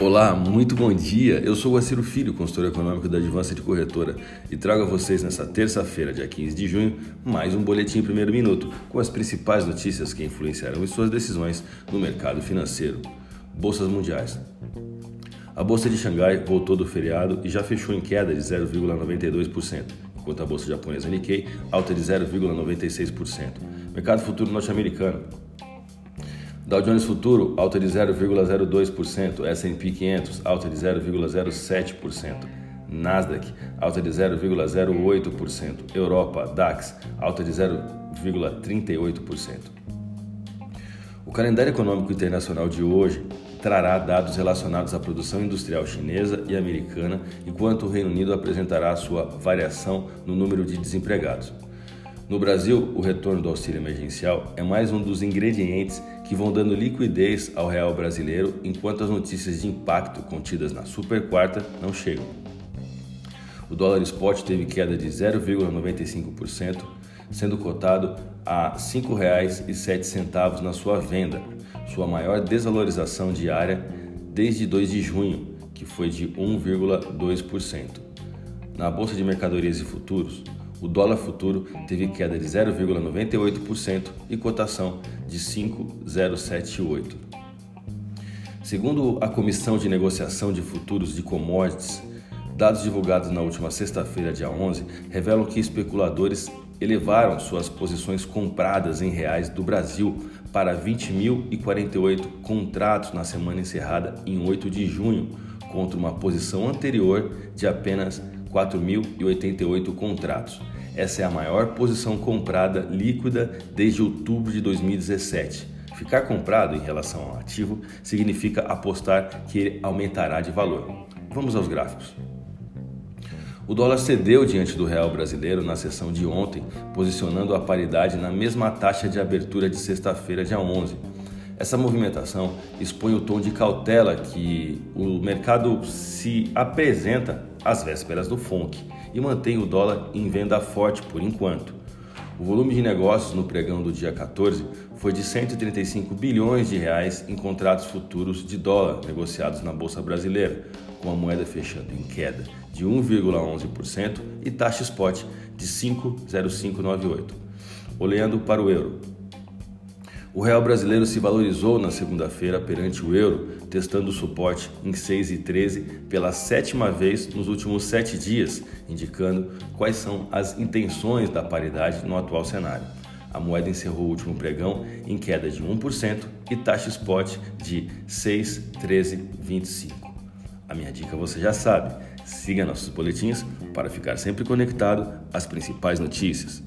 Olá, muito bom dia. Eu sou o Aciro Filho, consultor econômico da Advança de Corretora, e trago a vocês nesta terça-feira, dia 15 de junho, mais um boletim primeiro minuto com as principais notícias que influenciarão em suas decisões no mercado financeiro. Bolsas mundiais. A bolsa de Xangai voltou do feriado e já fechou em queda de 0,92%, enquanto a bolsa japonesa Nikkei alta de 0,96%. Mercado futuro norte-americano. Dow Jones Futuro, alta de 0,02%, S&P 500, alta de 0,07%, Nasdaq, alta de 0,08%, Europa, DAX, alta de 0,38%. O calendário econômico internacional de hoje trará dados relacionados à produção industrial chinesa e americana, enquanto o Reino Unido apresentará sua variação no número de desempregados. No Brasil, o retorno do auxílio emergencial é mais um dos ingredientes que vão dando liquidez ao real brasileiro enquanto as notícias de impacto contidas na super quarta não chegam. O dólar spot teve queda de 0,95%, sendo cotado a R$ 5,07 na sua venda, sua maior desvalorização diária desde 2 de junho, que foi de 1,2%. Na bolsa de mercadorias e futuros, o dólar futuro teve queda de 0,98% e cotação de 5,078. Segundo a Comissão de Negociação de Futuros de Commodities, dados divulgados na última sexta-feira, dia 11, revelam que especuladores elevaram suas posições compradas em reais do Brasil para 20.048 contratos na semana encerrada em 8 de junho, contra uma posição anterior de apenas 4.088 contratos. Essa é a maior posição comprada líquida desde outubro de 2017. Ficar comprado em relação ao ativo significa apostar que ele aumentará de valor. Vamos aos gráficos. O dólar cedeu diante do real brasileiro na sessão de ontem, posicionando a paridade na mesma taxa de abertura de sexta-feira, dia 11. Essa movimentação expõe o tom de cautela que o mercado se apresenta às vésperas do FONC e mantém o dólar em venda forte por enquanto. O volume de negócios no pregão do dia 14 foi de 135 bilhões de reais em contratos futuros de dólar negociados na bolsa brasileira, com a moeda fechando em queda de 1,11% e taxa spot de 5,0598. Olhando para o euro, o real brasileiro se valorizou na segunda-feira perante o euro, testando o suporte em 6,13 pela sétima vez nos últimos sete dias, indicando quais são as intenções da paridade no atual cenário. A moeda encerrou o último pregão em queda de 1% e taxa spot de 6,1325. A minha dica você já sabe, siga nossos boletins para ficar sempre conectado às principais notícias.